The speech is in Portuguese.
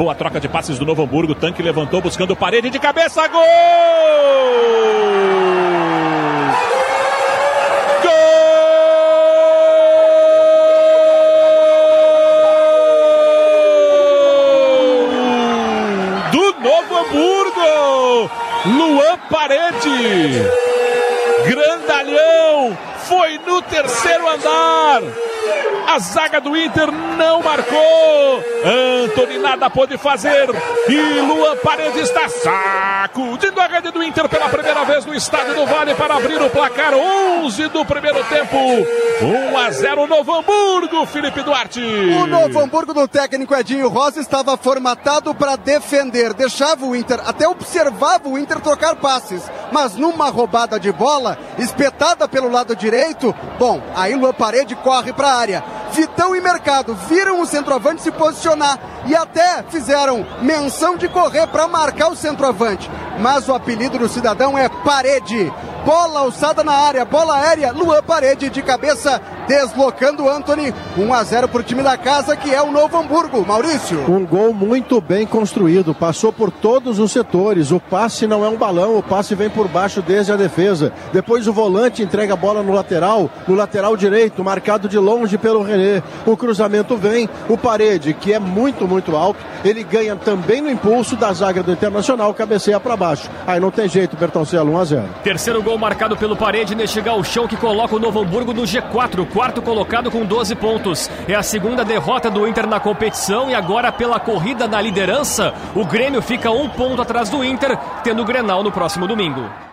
Boa troca de passes do Novo Hamburgo. Tanque levantou buscando parede de cabeça. Gol! do Novo Hamburgo. Luan Parede. Grandalhão. Foi no terceiro andar. A zaga do Inter não marcou. Antony nada pôde fazer. E Luan Paredes está sacudindo a rede do Inter pela primeira vez no estádio do Vale para abrir o placar 11 do primeiro tempo. 1 a 0 Novo Hamburgo, Felipe Duarte. O Novo Hamburgo do técnico Edinho Rosa estava formatado para defender. Deixava o Inter, até observava o Inter trocar passes. Mas numa roubada de bola, espetada pelo lado direito, bom, aí Luan Parede corre para a área. Vitão e Mercado viram o centroavante se posicionar e até fizeram menção de correr para marcar o centroavante. Mas o apelido do cidadão é Parede. Bola alçada na área, bola aérea, Luan Parede de cabeça, deslocando o Anthony. 1 a 0 para o time da casa, que é o Novo Hamburgo. Maurício. Um gol muito bem construído, passou por todos os setores. O passe não é um balão, o passe vem por baixo desde a defesa. Depois o volante entrega a bola no lateral, no lateral direito, marcado de longe pelo René. O cruzamento vem, o Parede, que é muito, muito alto, ele ganha também no impulso da zaga do Internacional, cabeceia para baixo. Aí não tem jeito, Bertoncelo, 1 a 0. Terceiro gol marcado pelo Parede neste chão que coloca o Novo Hamburgo no G4, quarto colocado com 12 pontos. É a segunda derrota do Inter na competição e agora pela corrida na liderança, o Grêmio fica um ponto atrás do Inter, tendo o Grenal no próximo domingo.